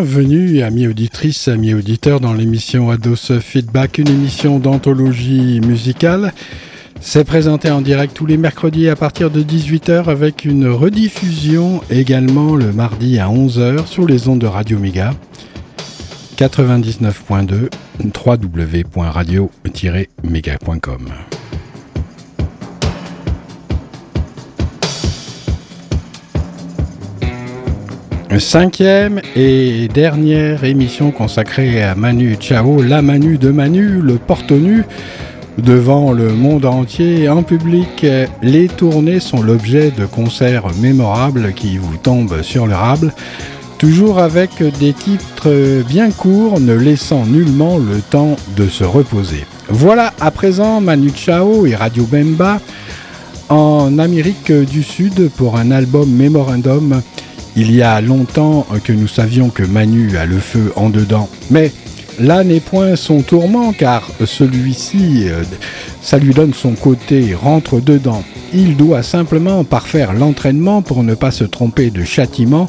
Bienvenue, amis auditrices, amis auditeurs, dans l'émission Ados Feedback, une émission d'anthologie musicale. C'est présenté en direct tous les mercredis à partir de 18h avec une rediffusion également le mardi à 11h sur les ondes de Radio Méga 99.2 www.radio-méga.com. Cinquième et dernière émission consacrée à Manu Chao, la Manu de Manu, le porte-nu. Devant le monde entier, en public, les tournées sont l'objet de concerts mémorables qui vous tombent sur le rable, toujours avec des titres bien courts, ne laissant nullement le temps de se reposer. Voilà à présent Manu Chao et Radio Bemba en Amérique du Sud pour un album Memorandum il y a longtemps que nous savions que Manu a le feu en dedans, mais là n'est point son tourment car celui-ci, euh, ça lui donne son côté rentre dedans. Il doit simplement parfaire l'entraînement pour ne pas se tromper de châtiment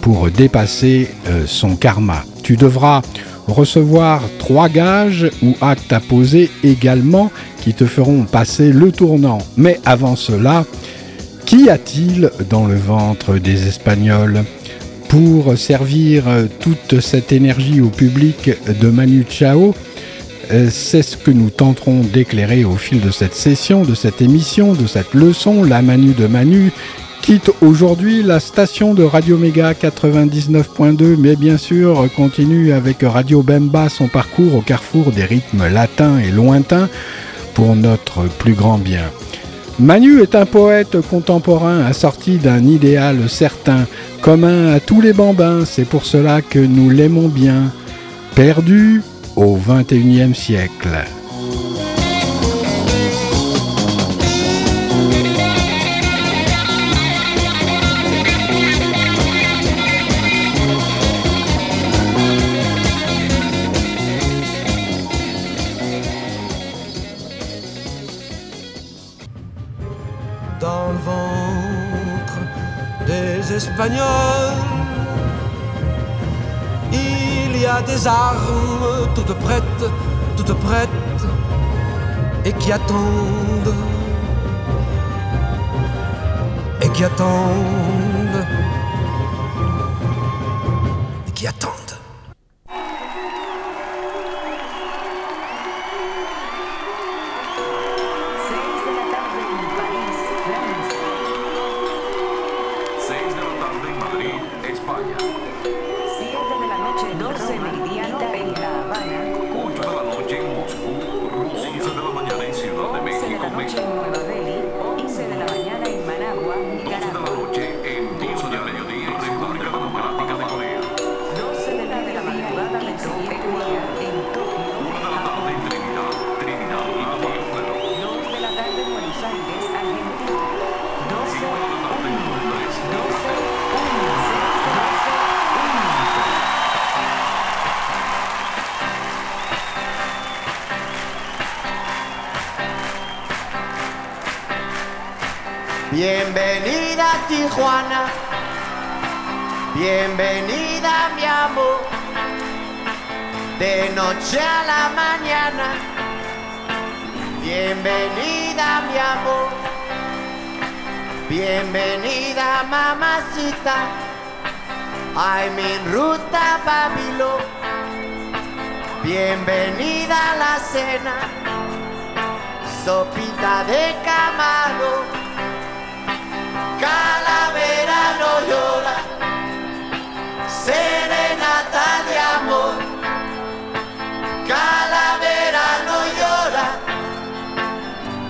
pour dépasser euh, son karma. Tu devras recevoir trois gages ou actes à poser également qui te feront passer le tournant. Mais avant cela, Qu'y a-t-il dans le ventre des Espagnols Pour servir toute cette énergie au public de Manu Chao, euh, c'est ce que nous tenterons d'éclairer au fil de cette session, de cette émission, de cette leçon. La Manu de Manu quitte aujourd'hui la station de Radio Méga 99.2, mais bien sûr continue avec Radio Bemba son parcours au carrefour des rythmes latins et lointains pour notre plus grand bien. Manu est un poète contemporain assorti d'un idéal certain, commun à tous les bambins, c'est pour cela que nous l'aimons bien, perdu au XXIe siècle. Il y a des armes toutes prêtes, toutes prêtes, et qui attendent, et qui attendent, Bienvenida mi amor, de noche a la mañana. Bienvenida mi amor, bienvenida mamacita. Ay, mi ruta Babilón, bienvenida a la cena, sopita de camarón. Calavera no llora, serenata de amor, calavera no llora,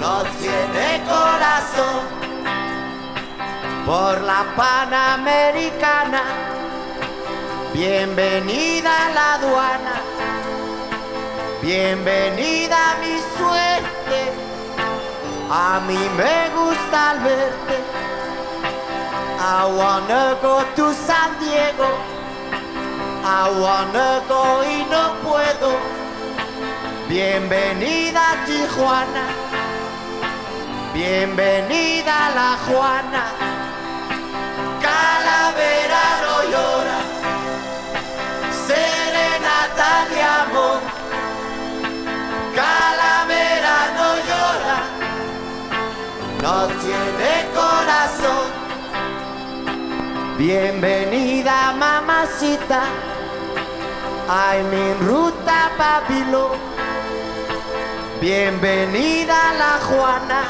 no tiene corazón. Por la Panamericana, bienvenida a la aduana, bienvenida a mi suerte, a mí me gusta al verte. I wanna go San Diego. I wanna go y no puedo. Bienvenida Tijuana. Bienvenida la Juana. Calavera no llora. carta de amor. Calavera no llora, no tiene corazón. Bienvenida mamacita, a mi ruta Babilón. Bienvenida la Juana,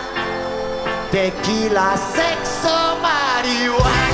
tequila, sexo, marihuana.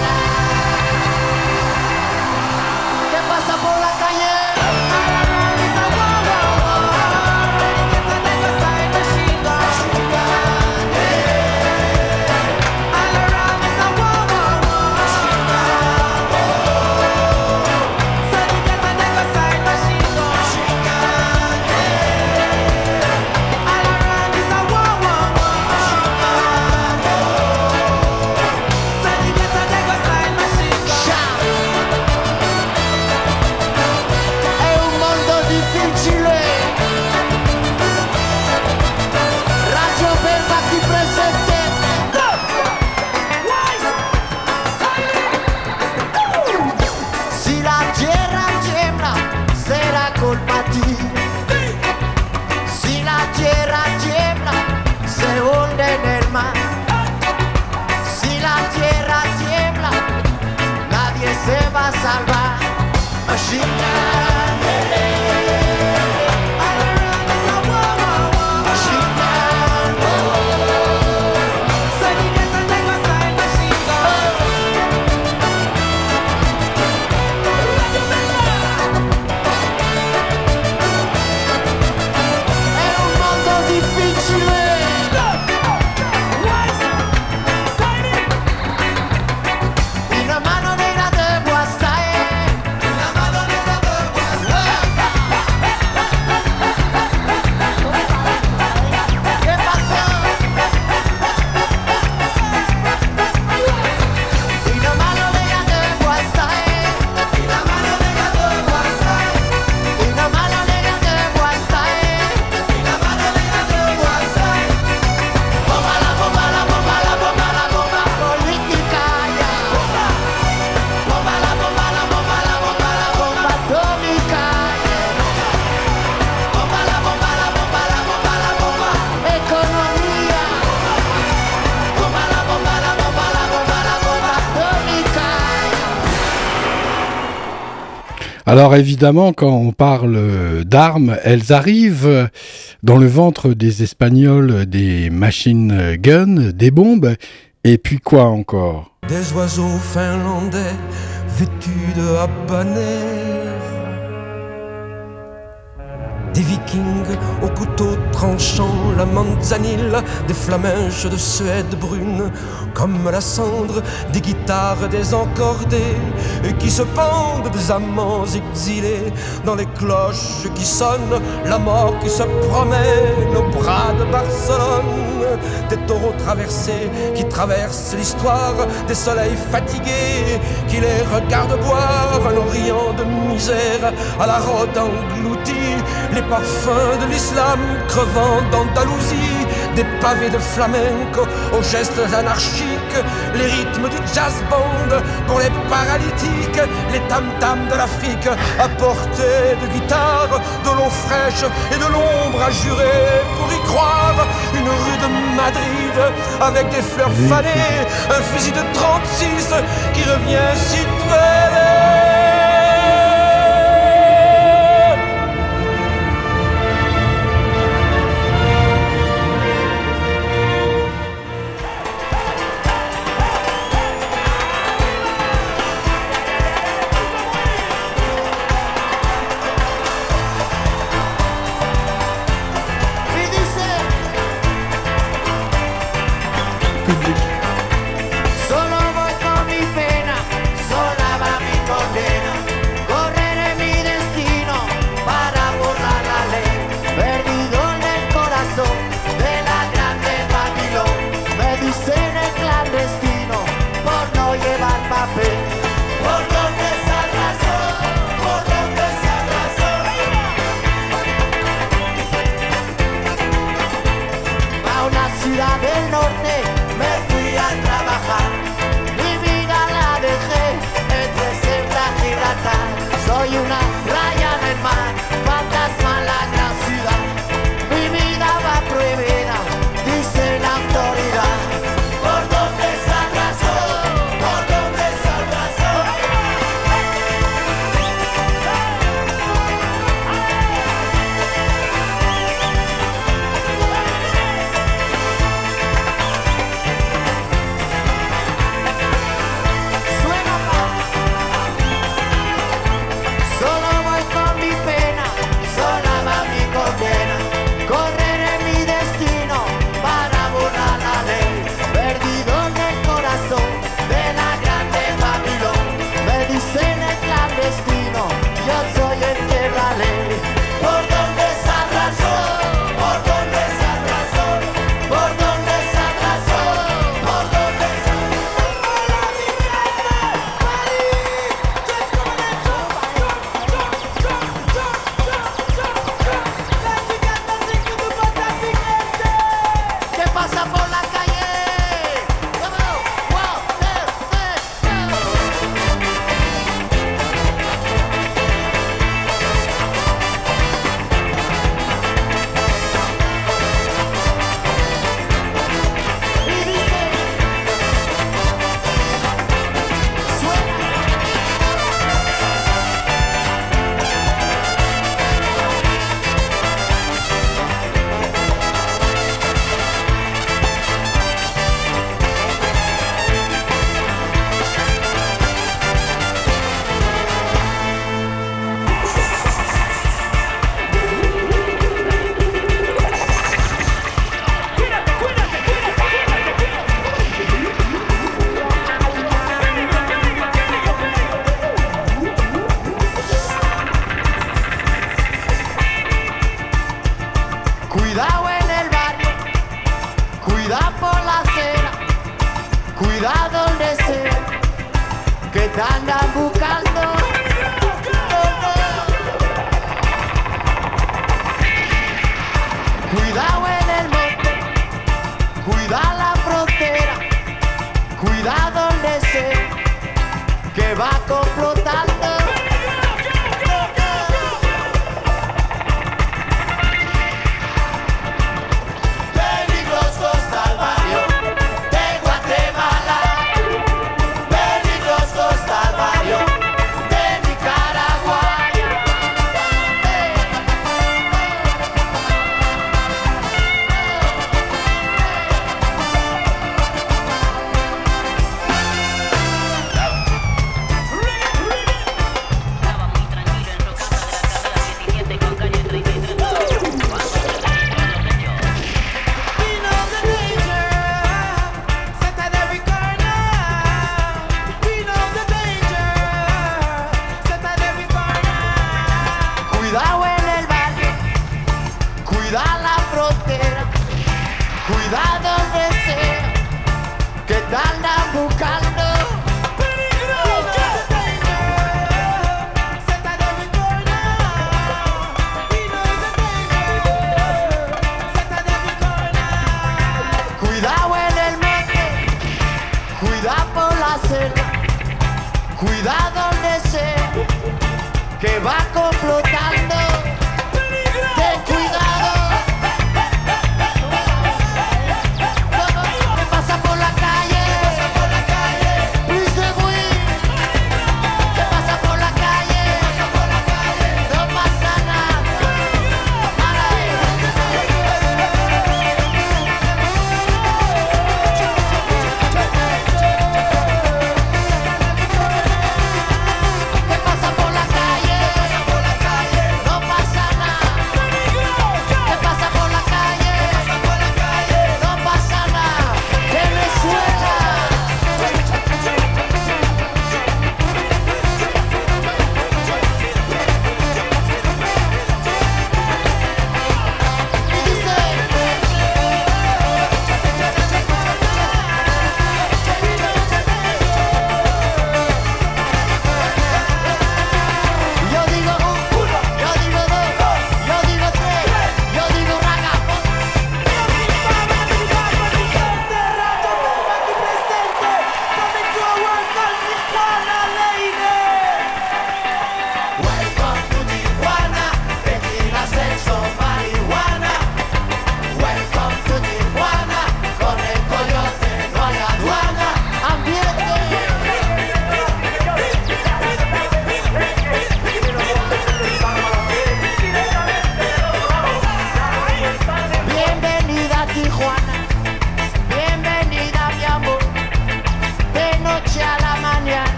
Imagina. Alors évidemment, quand on parle d'armes, elles arrivent dans le ventre des Espagnols des machine guns, des bombes, et puis quoi encore? Des oiseaux finlandais vêtus de. Des vikings au couteau tranchant la manzanille, des flamèches de Suède brune, comme la cendre des guitares désencordées, et qui se pendent des amants exilés, dans les cloches qui sonnent, la mort qui se promène au bras de Barcelone, des taureaux traversés qui traversent l'histoire, des soleils fatigués qui les regardent boire un orient de misère à la rôde engloutie, parfums de l'islam crevant d'Andalousie, des pavés de flamenco aux gestes anarchiques, les rythmes du jazz band pour les paralytiques, les tam-tams de l'Afrique à portée de guitare, de l'eau fraîche et de l'ombre à jurer pour y croire, une rue de Madrid avec des fleurs fanées, un fusil de 36 qui revient si près.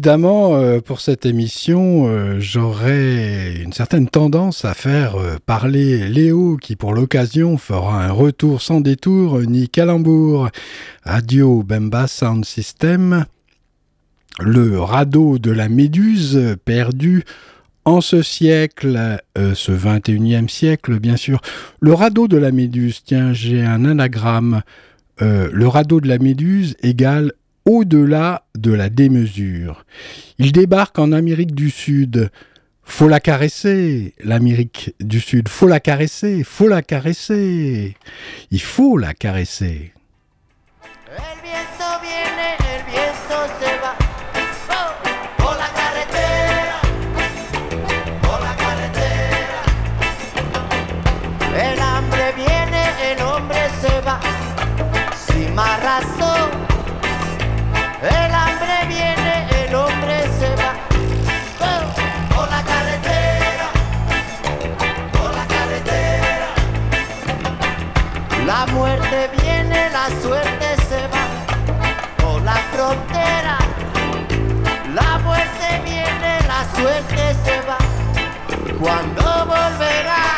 Évidemment, euh, pour cette émission, euh, j'aurais une certaine tendance à faire euh, parler Léo, qui pour l'occasion fera un retour sans détour, ni calembour. Radio Bemba Sound System, le radeau de la Méduse perdu en ce siècle, ce 21e siècle bien sûr. Le radeau de la Méduse, tiens, j'ai un anagramme. le radeau de la Méduse égale au-delà de la démesure. Il débarque en Amérique du Sud. Faut la caresser, l'Amérique du Sud. Faut la caresser, faut la caresser. Il faut la caresser. Oh, hambre se va. Razón. Muerte viene, la suerte se va. Por la frontera. La muerte viene, la suerte se va. ¿Cuándo volverá?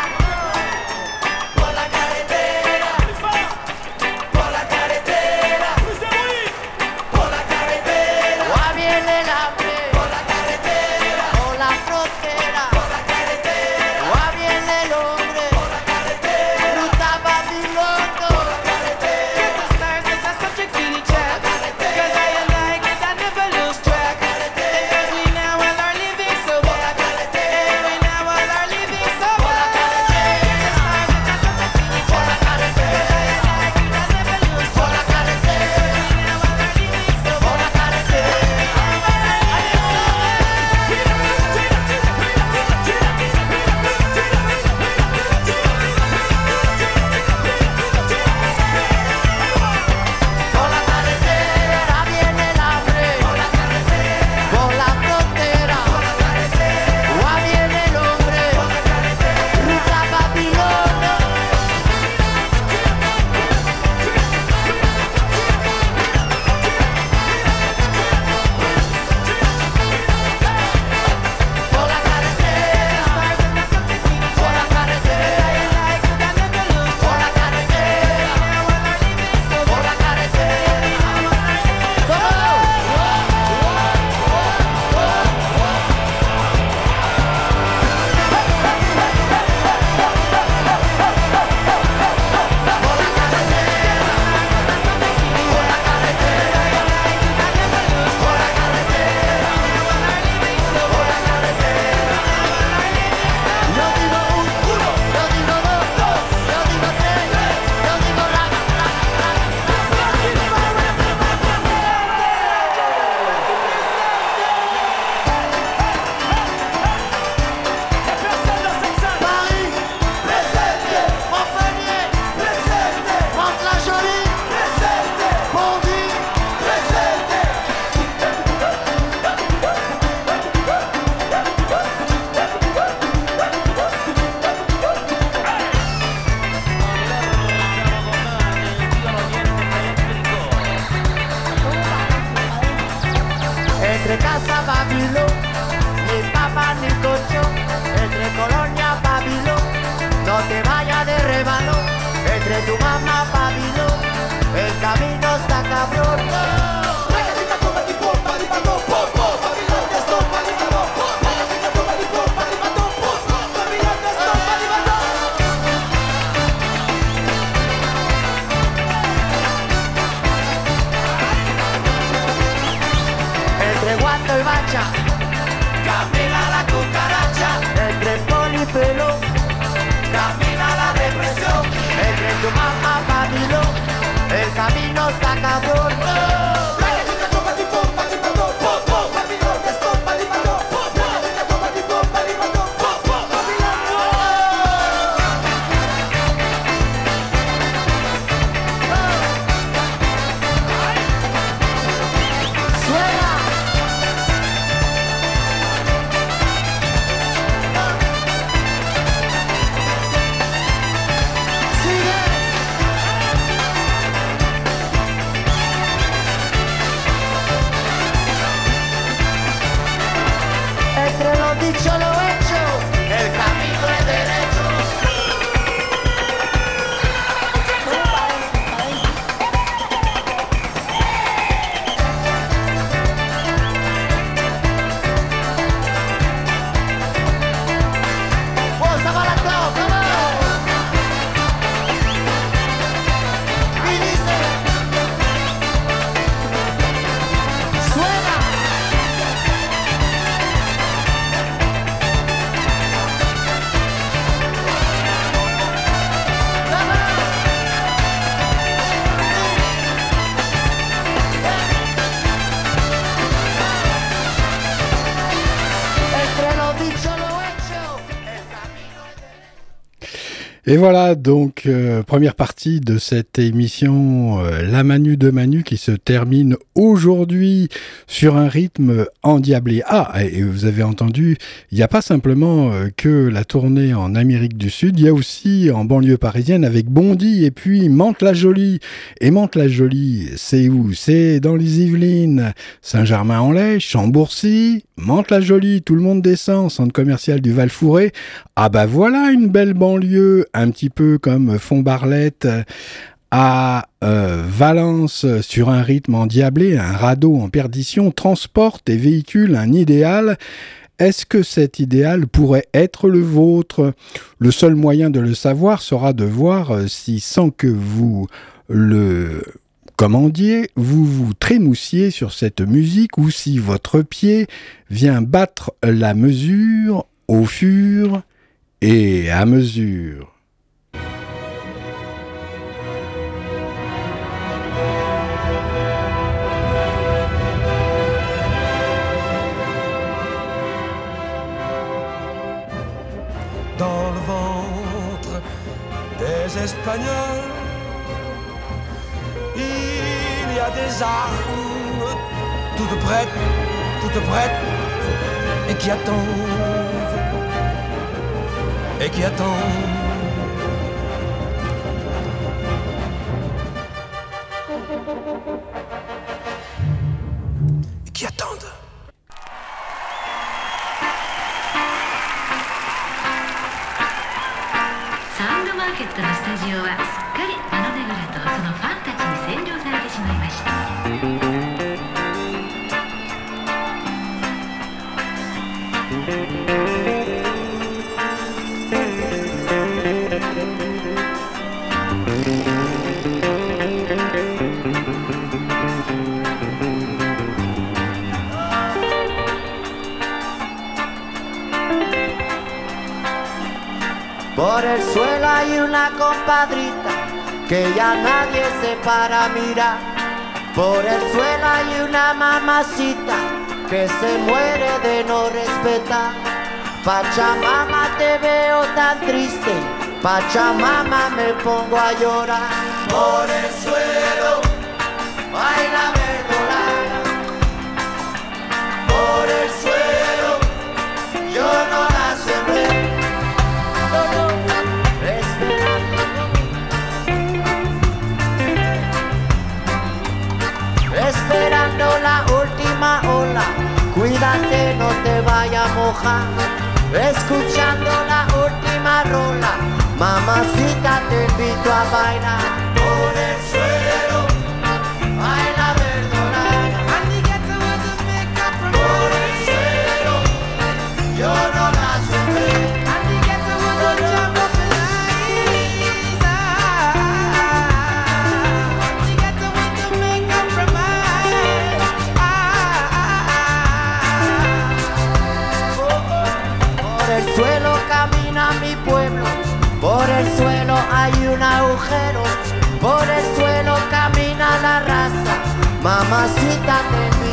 Et voilà donc euh, première partie de cette émission euh, La Manu de Manu qui se termine aujourd'hui sur un rythme endiablé. Ah, et vous avez entendu, il n'y a pas simplement euh, que la tournée en Amérique du Sud, il y a aussi en banlieue parisienne avec Bondy et puis Mantes-la-Jolie. Et Mantes-la-Jolie, c'est où? C'est dans les Yvelines, Saint-Germain-en-Laye, Chambourcy, Mantes-la-Jolie, tout le monde descend, centre commercial du Val-Fouré. Ah bah voilà une belle banlieue, un petit peu comme Font-Barlette à euh, Valence sur un rythme endiablé, un radeau en perdition, transporte et véhicule un idéal. Est-ce que cet idéal pourrait être le vôtre? Le seul moyen de le savoir sera de voir euh, si, sans que vous le commandiez, vous vous trémoussiez sur cette musique ou si votre pied vient battre la mesure au fur et à mesure. Des Espagnols. Il y a des armes toutes prêtes, toutes prêtes, et qui attendent, et qui attendent. Para mirar. Por el suelo hay una mamacita que se muere de no respetar. Pachamama te veo tan triste, Pachamama me pongo a llorar. Por el suelo hay la. Por el Esperando la última ola, cuídate, no te vaya a mojar. Escuchando la última rola, mamacita te invito a bailar. Por el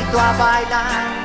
invito a bailar.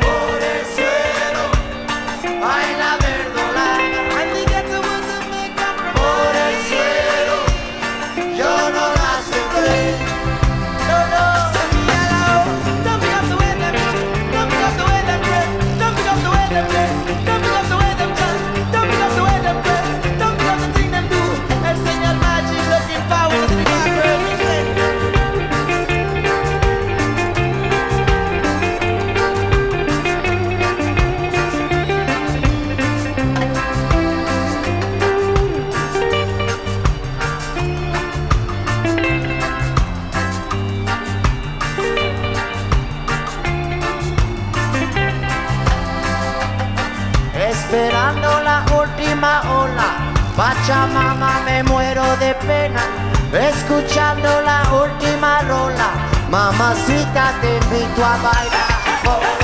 Pachamama me muero de pena. Escuchando la última rola, mamacita te invito a bailar.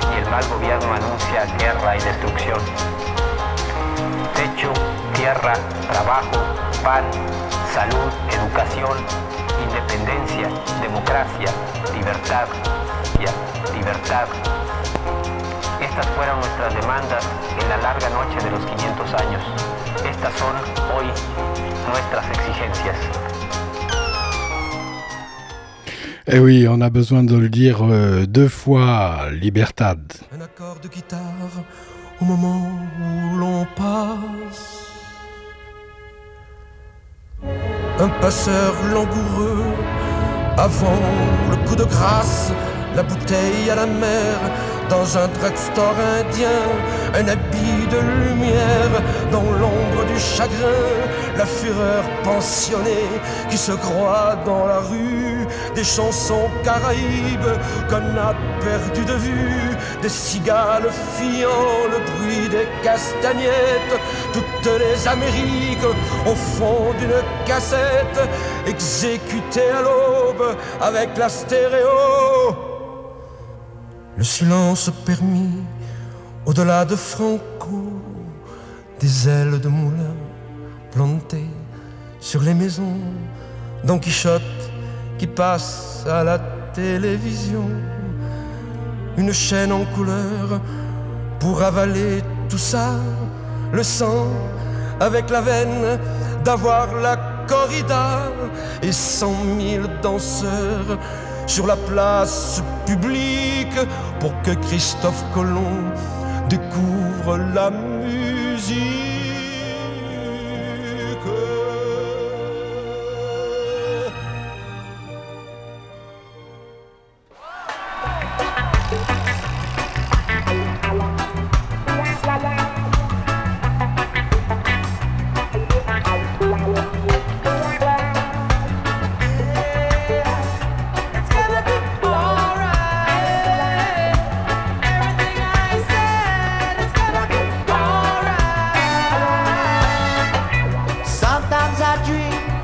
y el mal gobierno anuncia guerra y destrucción. Techo, tierra, trabajo, pan, salud, educación, independencia, democracia, libertad, libertad. Estas fueron nuestras demandas en la larga noche de los 500 años. Estas son hoy nuestras exigencias. Eh oui, on a besoin de le dire euh, deux fois, Libertad. Un accord de guitare au moment où l'on passe. Un passeur langoureux avant le coup de grâce, la bouteille à la mer dans un drugstore indien, un habit de lumière dans l'ombre du chagrin, la fureur pensionnée qui se croit dans la rue, des chansons caraïbes qu'on a perdu de vue, des cigales fiant le bruit des castagnettes, toutes les Amériques au fond d'une cassette, exécutées à l'aube avec la stéréo. Le silence permis, au-delà de Franco, des ailes de moulin plantées sur les maisons, Don Quichotte qui passe à la télévision, une chaîne en couleur pour avaler tout ça, le sang avec la veine d'avoir la corrida et cent mille danseurs sur la place publique pour que Christophe Colomb découvre la musique.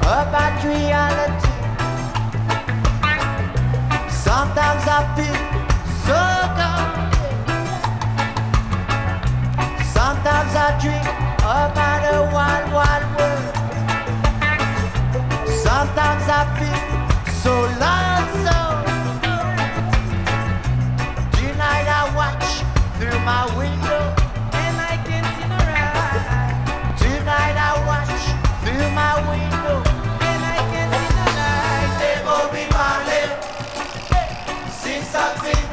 About reality. Sometimes I feel so good. Sometimes I dream about a wild, wild world. Sometimes I feel so lonesome. Tonight I watch through my window. And I can see right. Tonight I watch through my window. Something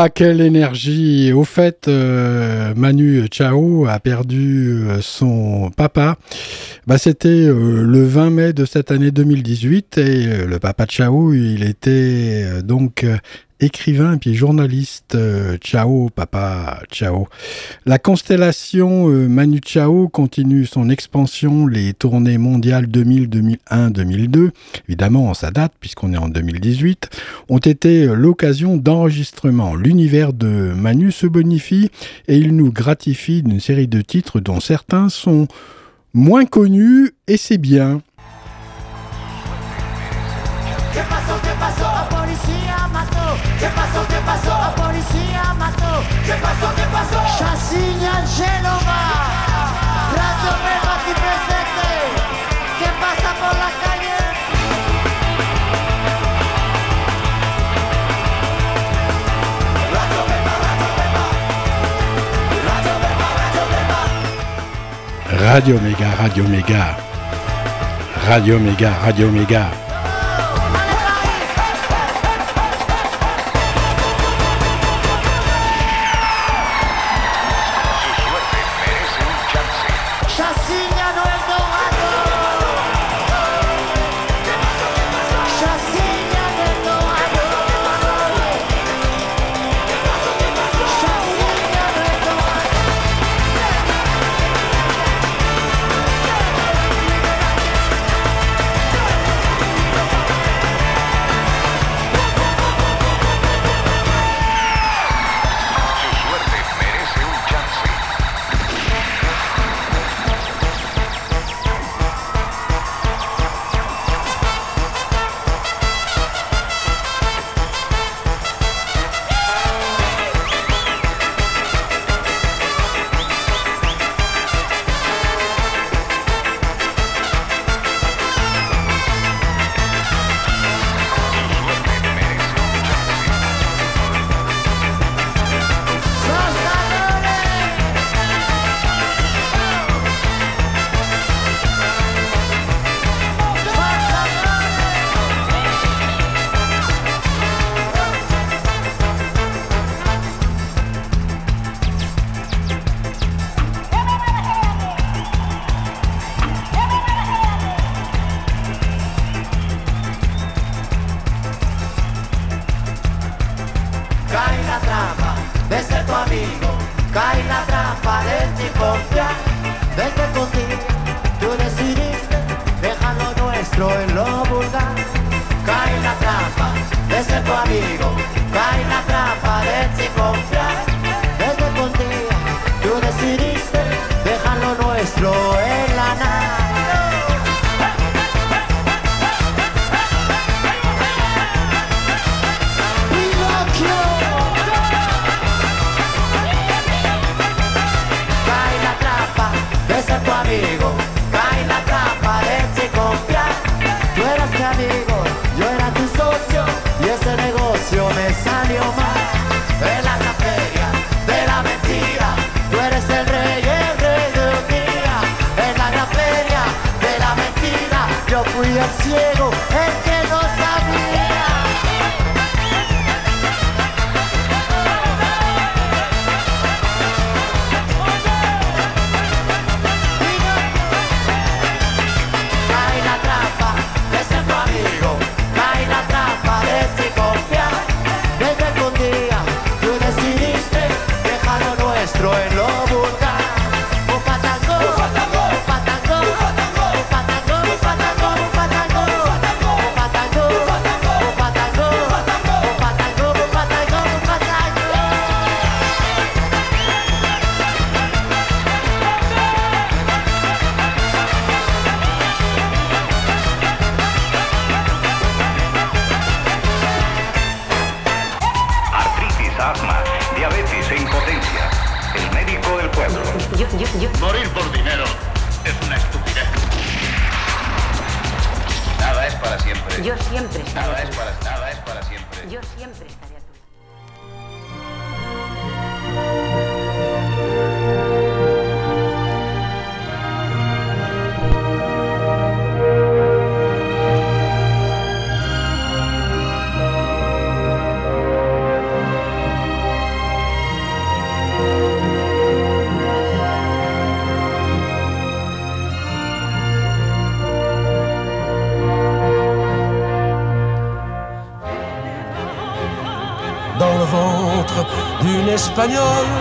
Ah, quelle énergie Au fait, euh, Manu Chao a perdu euh, son papa. Bah, C'était euh, le 20 mai de cette année 2018 et le papa Chao, il était donc écrivain puis journaliste. euh, Chao, papa Chao. La constellation euh, Manu Chao continue son expansion, les tournées mondiales 2000, 2001, 2002, évidemment sa date puisqu'on est en 2018, ont été euh, l'occasion d'enregistrements. L'univers de Manu se bonifie et il nous gratifie d'une série de titres dont certains sont moins connus et c'est bien. Pasó? La policía mató. ¿Qué pasó? ¿Qué pasó? Chassigne Angelova. Radio Mega aquí presente. ¿Qué pasa por la calle? Radio Méga, Radio Méga. Radio Méga, Radio Méga. D'une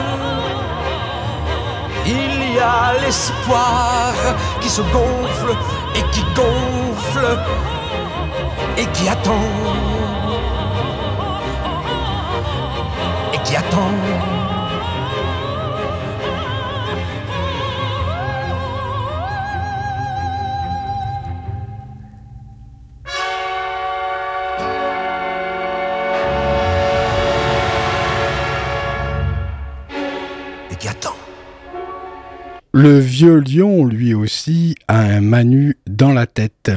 vieux lion, lui aussi, a un Manu dans la tête.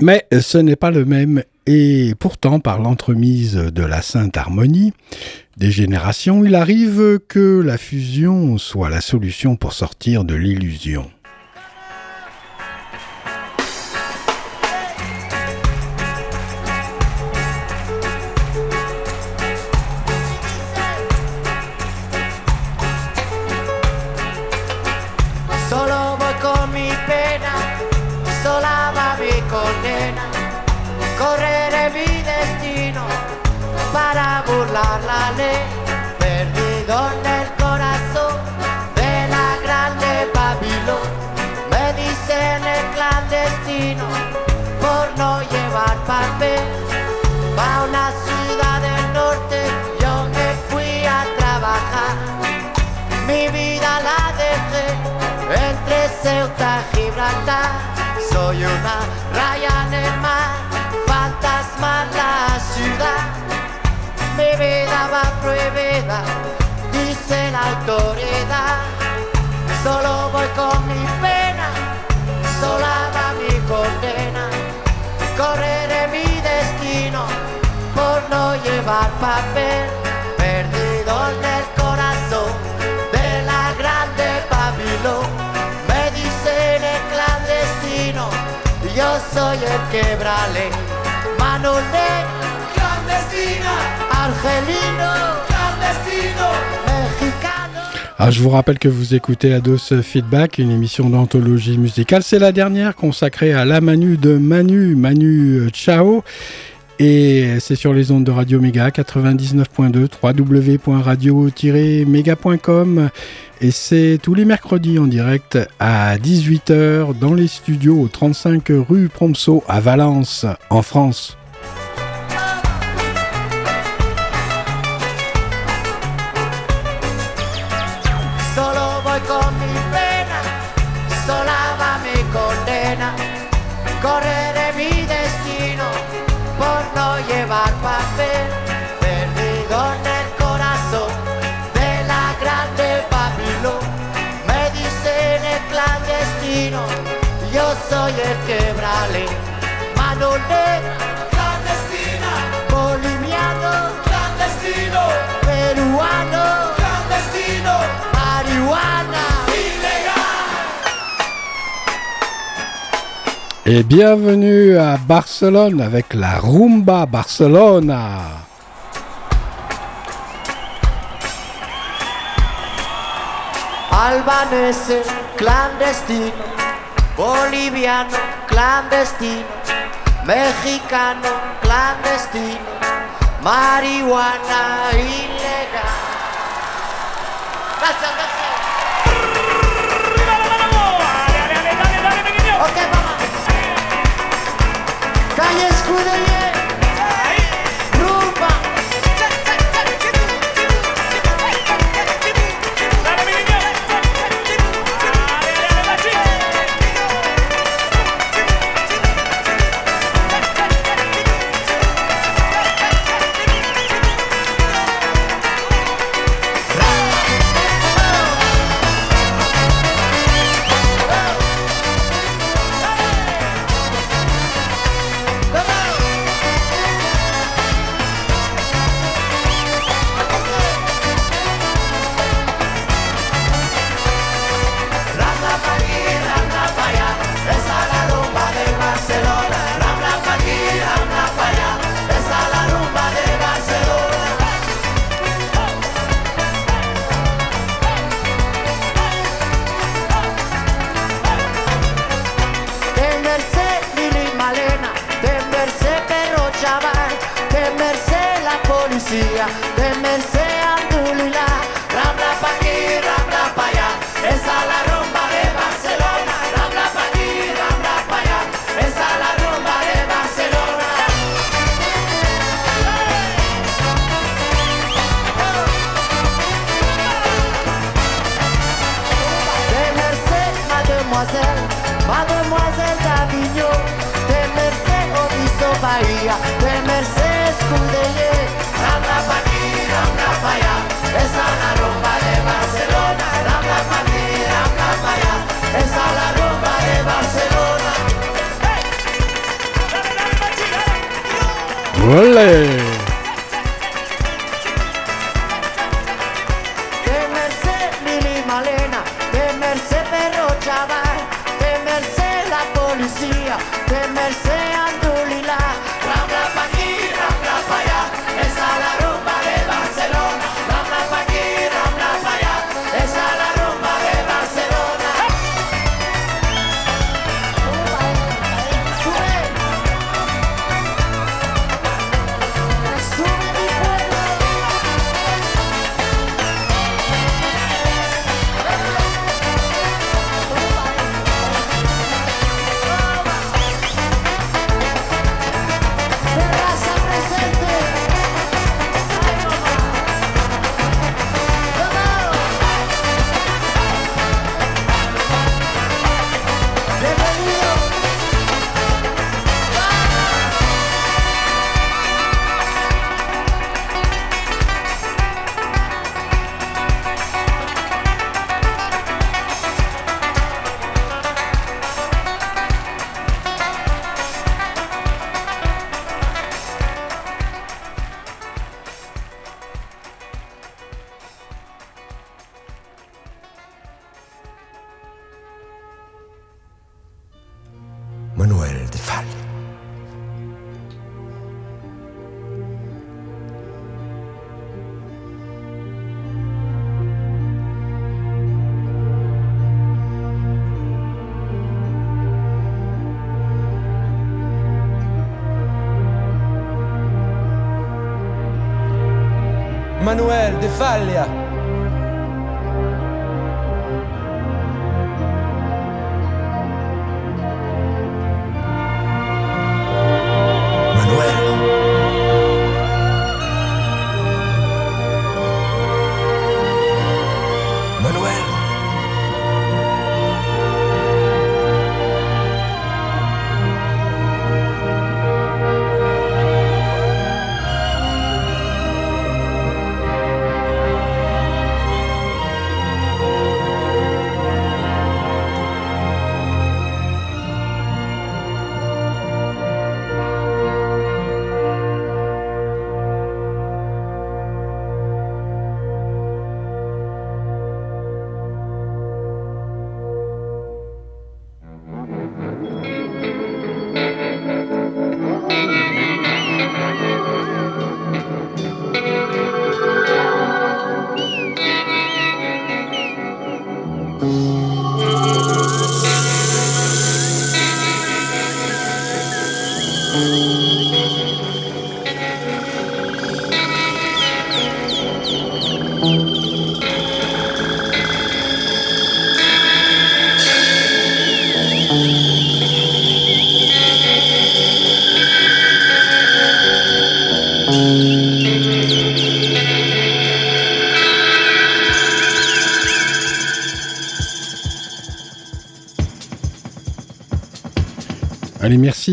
Mais ce n'est pas le même, et pourtant, par l'entremise de la Sainte Harmonie des générations, il arrive que la fusion soit la solution pour sortir de l'illusion. Vida va prohibida, dice la autoridad. Solo voy con mi pena, sola va mi condena. Correré mi destino por no llevar papel, perdido en el corazón de la grande Babilón. Me dicen el clandestino, yo soy el quebrale. Manolé, clandestina. Ah, je vous rappelle que vous écoutez Ados Feedback, une émission d'anthologie musicale. C'est la dernière consacrée à la Manu de Manu, Manu euh, Chao. Et c'est sur les ondes de Radio Méga 99.2, www.radio-méga.com. Et c'est tous les mercredis en direct à 18h dans les studios au 35 rue Promso à Valence, en France. Et bienvenue à Barcelone avec la Rumba Barcelona. albanese clandestino, boliviano clandestino, mexicano clandestino, marihuana ilegal. Calle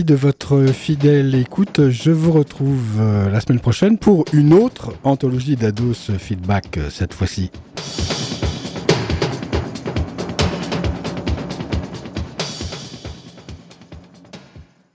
de votre fidèle écoute. Je vous retrouve euh, la semaine prochaine pour une autre anthologie d'Ados Feedback, euh, cette fois-ci